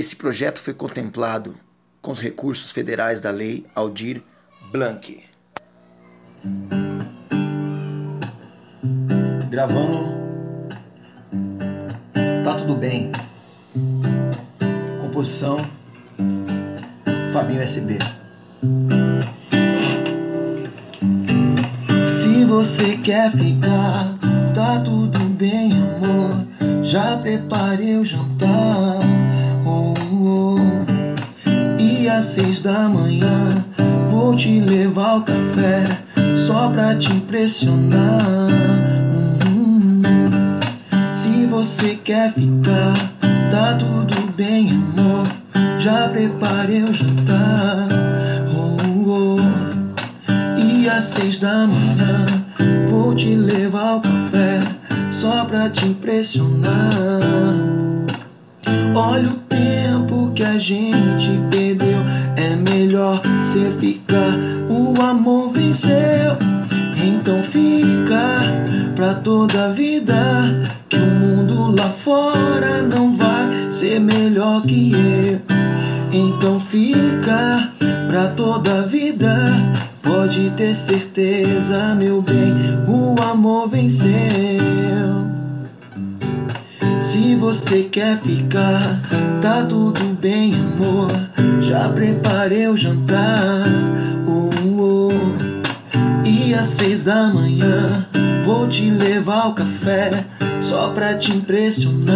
Esse projeto foi contemplado com os recursos federais da Lei Aldir Blanc. Gravando. Tá tudo bem. Composição Fabinho SB. Se você quer ficar, tá tudo bem, amor. Já preparei o jantar. Às seis da manhã vou te levar o café só pra te impressionar. Hum, Se você quer ficar, tá tudo bem, amor. Já preparei o jantar. Oh, oh. E às seis da manhã vou te levar o café só pra te impressionar. Olha o tempo que a gente perdeu. Melhor você ficar. O amor venceu. Então fica pra toda a vida. Que o mundo lá fora não vai ser melhor que eu. Então fica pra toda a vida. Pode ter certeza, meu bem, o amor venceu. Se você quer ficar, tá tudo bem, amor. Já preparei o jantar. Oh, oh. E às seis da manhã vou te levar o café só pra te impressionar.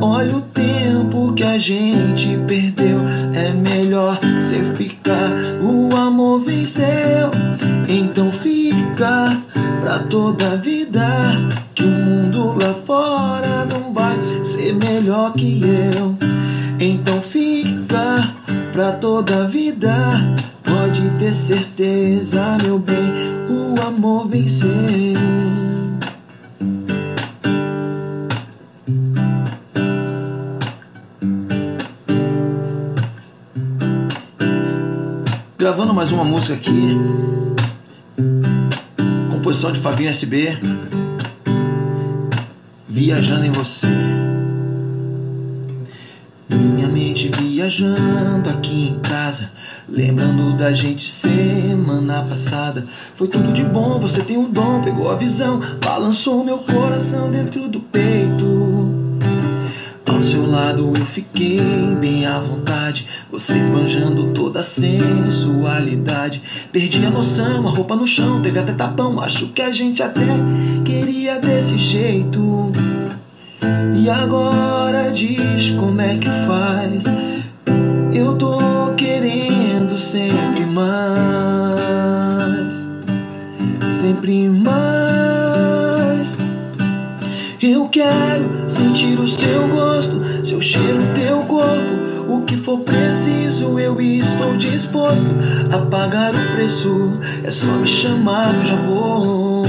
Olha o tempo que a gente perdeu. É melhor você ficar. O amor venceu. Então fica pra toda a vida. Que o mundo lá fora não vai ser melhor que eu. Então fica pra toda a vida. Pode ter certeza, meu bem. O amor venceu. Gravando mais uma música aqui. Composição de Fabinho SB. Viajando em você. Minha mente viajando aqui em casa. Lembrando da gente semana passada. Foi tudo de bom, você tem o dom, pegou a visão. Balançou meu coração dentro do peito. Lado eu fiquei bem à vontade. Vocês banjando toda a sensualidade. Perdi a noção, a roupa no chão, teve até tapão. Acho que a gente até queria desse jeito. E agora diz como é que faz. Eu tô querendo sempre mais. Sempre mais. Eu quero sentir o seu gosto, seu cheiro, teu corpo. O que for preciso, eu estou disposto a pagar o preço. É só me chamar eu já vou.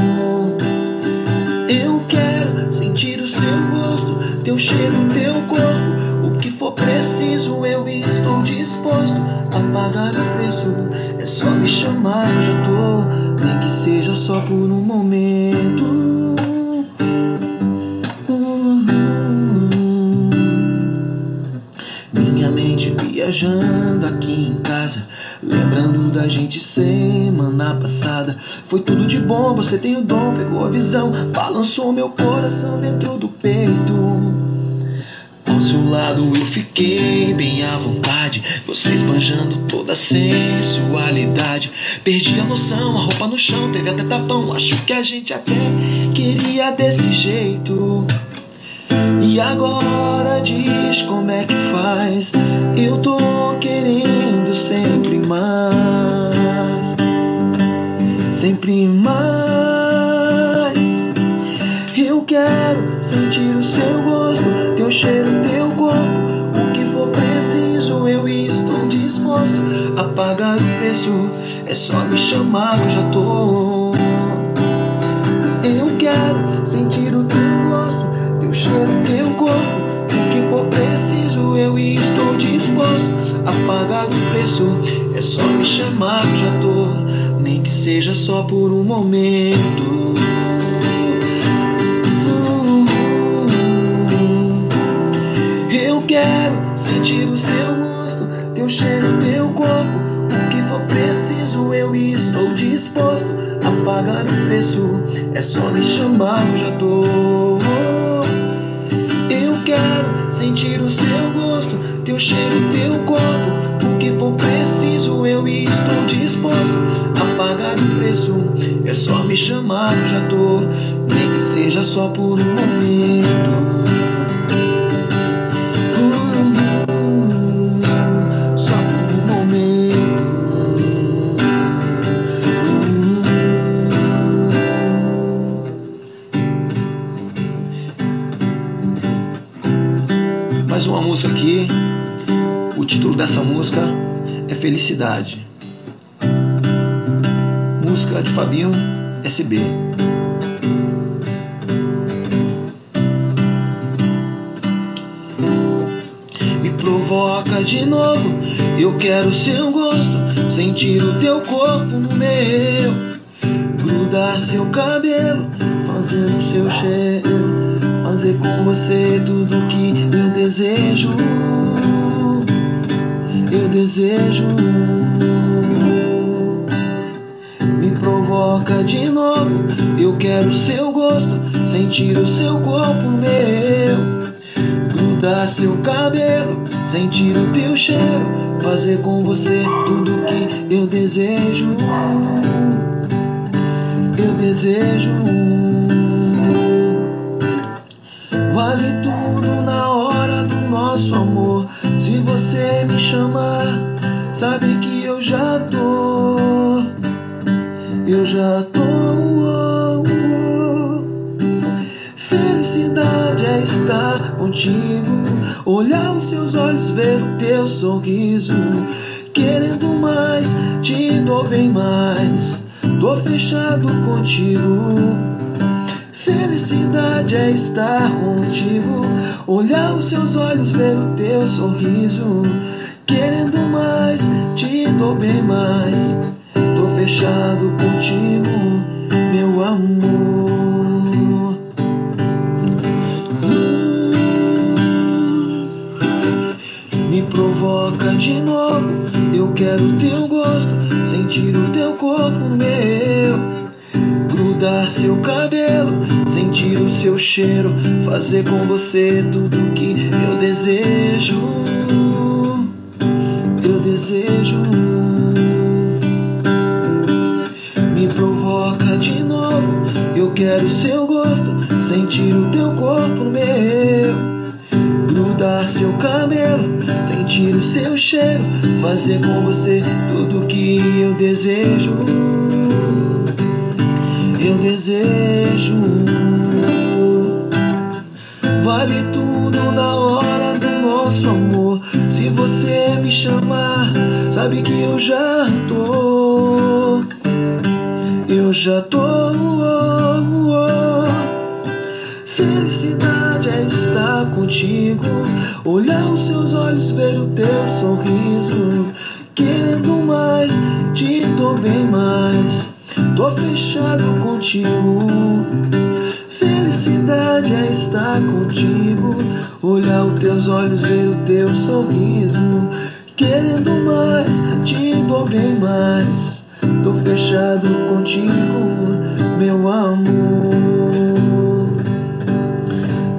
Eu quero sentir o seu gosto, teu cheiro, teu corpo. O que for preciso, eu estou disposto a pagar o preço. É só me chamar eu já tô, nem que seja só por um momento. Viajando aqui em casa, lembrando da gente semana passada. Foi tudo de bom, você tem o dom, pegou a visão, balançou meu coração dentro do peito. Ao seu lado eu fiquei bem à vontade, vocês banjando toda a sensualidade. Perdi a noção, a roupa no chão, teve até tapão. Acho que a gente até queria desse jeito. E agora diz como é que faz. Eu tô querendo sempre mais, sempre mais. Eu quero sentir o seu gosto, teu cheiro, teu corpo. O que for preciso, eu estou disposto a pagar o preço. É só me chamar que eu já tô. Disposto a pagar o preço. É só me chamar que já tô, nem que seja só por um momento. Eu quero sentir o seu gosto, teu cheiro, teu corpo. O que for preciso, eu estou disposto a pagar o preço. É só me chamar, eu já tô. Quero sentir o seu gosto, teu cheiro, teu corpo. O que for preciso, eu estou disposto a pagar o preço. É só me chamar, já tô. Nem que seja só por um momento. É Felicidade. Música de Fabinho SB. Me provoca de novo, eu quero seu gosto, sentir o teu corpo no meu, grudar seu cabelo, fazer o seu cheiro, fazer com você tudo que eu desejo. Eu desejo. Me provoca de novo, eu quero seu gosto, sentir o seu corpo meu grudar seu cabelo, sentir o teu cheiro, fazer com você tudo que eu desejo. Eu desejo. Vale tudo na hora do nosso amor. Você me chamar, sabe que eu já tô. Eu já tô. oh, oh. Felicidade é estar contigo, olhar os seus olhos, ver o teu sorriso. Querendo mais, te dou bem mais. Tô fechado contigo. Felicidade é estar contigo, olhar os seus olhos, ver o teu sorriso. Querendo mais, te dou bem mais. Tô fechado contigo, meu amor. Me provoca de novo, eu quero teu gosto, sentir o teu corpo meu. Grudar seu cabelo, sentir o seu cheiro, fazer com você tudo que eu desejo. Eu desejo. Me provoca de novo, eu quero seu gosto, sentir o teu corpo meu. Grudar seu cabelo, sentir o seu cheiro, fazer com você tudo que eu desejo. Sabe que eu já tô. Eu já tô. oh, oh. Felicidade é estar contigo, olhar os seus olhos, ver o teu sorriso. Querendo mais, te dou bem mais. Tô fechado contigo. Felicidade é estar contigo, olhar os teus olhos, ver o teu sorriso. Querendo mais, te dou bem mais. Tô fechado contigo, meu amor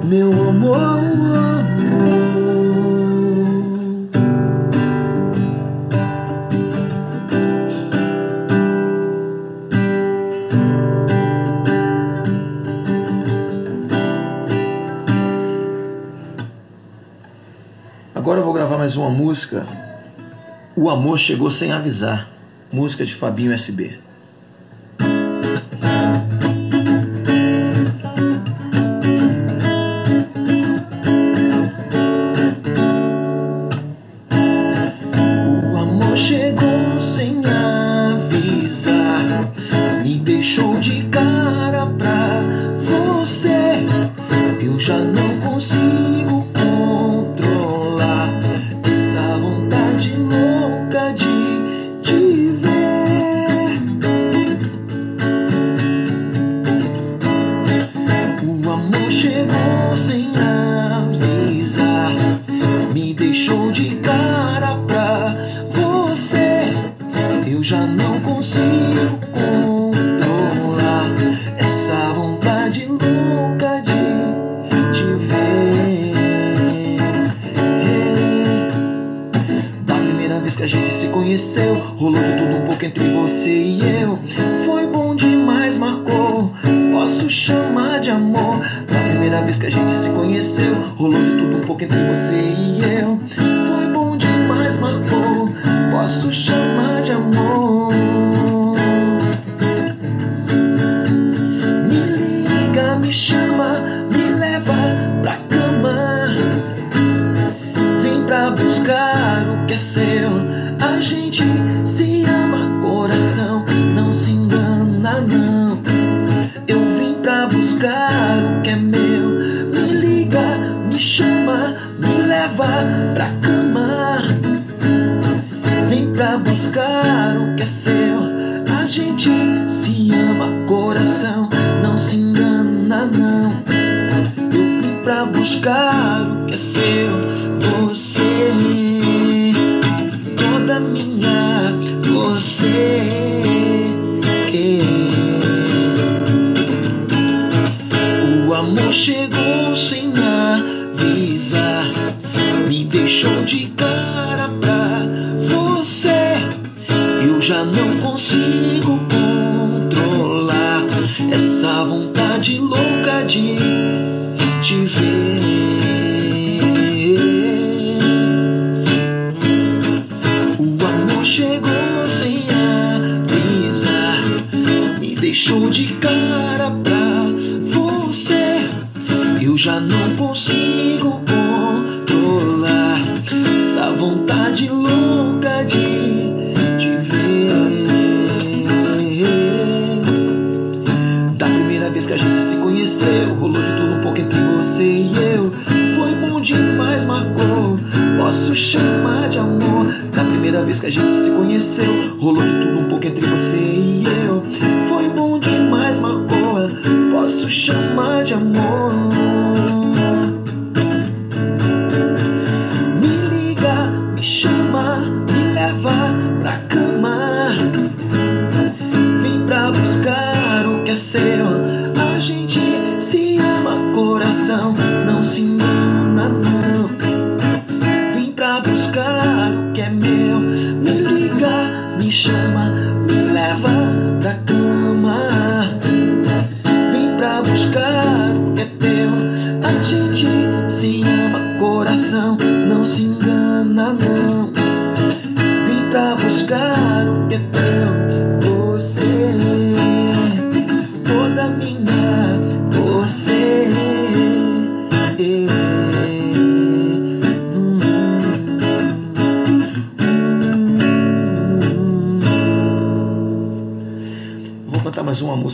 meu amor, amor. Agora eu vou gravar mais uma música. O amor chegou sem avisar. Música de Fabinho SB. O amor chegou sem avisar, me deixou de cara pra você. Eu já não consigo conheceu, rolou de tudo um pouco entre você e eu. Foi bom demais, marcou. Posso chamar de amor. Na primeira vez que a gente se conheceu, rolou de tudo um pouco entre você e eu. Foi bom demais, marcou. Posso chamar de amor. Me liga, me chama, não. Eu pra buscar o que é seu. Você, toda minha, você. Essa vontade louca de te ver. O amor chegou sem avisar, me deixou de cara pra você. Eu já não primeira vez que a gente se conheceu, rolou de tudo um pouco entre você e eu. Foi bom demais, marcou. Posso chamar de amor. Da primeira vez que a gente se conheceu, rolou de tudo um pouco entre você e eu. Foi bom demais, marcou. Posso chamar de amor. Me liga, me chama, me leva pra cama. Vem pra buscar o que é seu.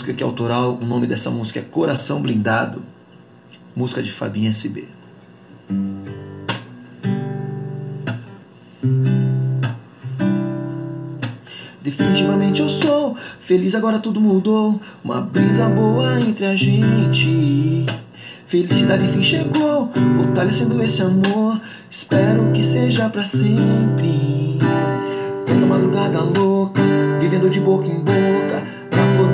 Música que é autoral. O nome dessa música é Coração Blindado. Música de Fabinho SB. Definitivamente eu sou feliz, agora tudo mudou. Uma brisa boa entre a gente. Felicidade enfim chegou, fortalecendo esse amor. Espero que seja pra sempre. Toda madrugada louca, vivendo de boca em boca,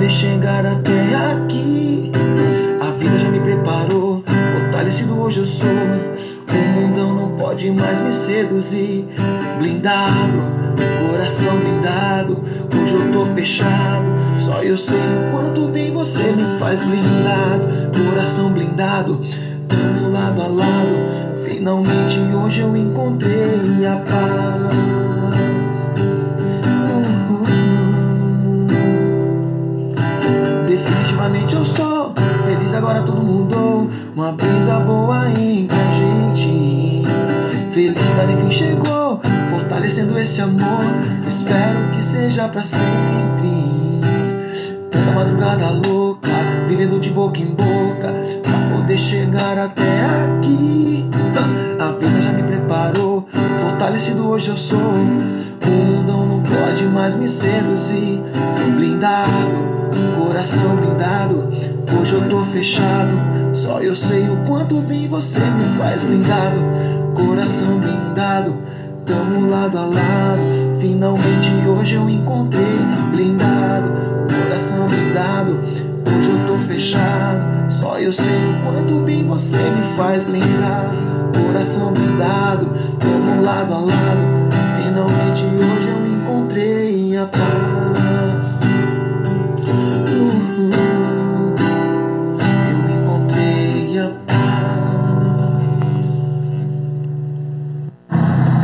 poder chegar até aqui. A vida já me preparou, fortalecido hoje eu sou. O mundão não pode mais me seduzir. Blindado, coração blindado, hoje eu tô fechado. Só eu sei o quanto bem você me faz blindado, coração blindado, tamo lado a lado. Finalmente hoje eu encontrei a paz. Agora tudo mudou. Uma brisa boa entre a gente. Felicidade enfim chegou, fortalecendo esse amor. Espero que seja pra sempre. Madrugada louca, vivendo de boca em boca, pra poder chegar até aqui. A vida já me preparou, fortalecido hoje eu sou. O mundão não pode mais me seduzir. Blindado, coração blindado. Hoje eu tô fechado, só eu sei o quanto bem você me faz blindado. Coração blindado, tamo lado a lado. Finalmente hoje eu encontrei blindado, coração blindado. Hoje eu tô fechado, só eu sei o quanto bem você me faz blindado. Coração blindado, tamo lado a lado. Finalmente hoje eu encontrei minha paz.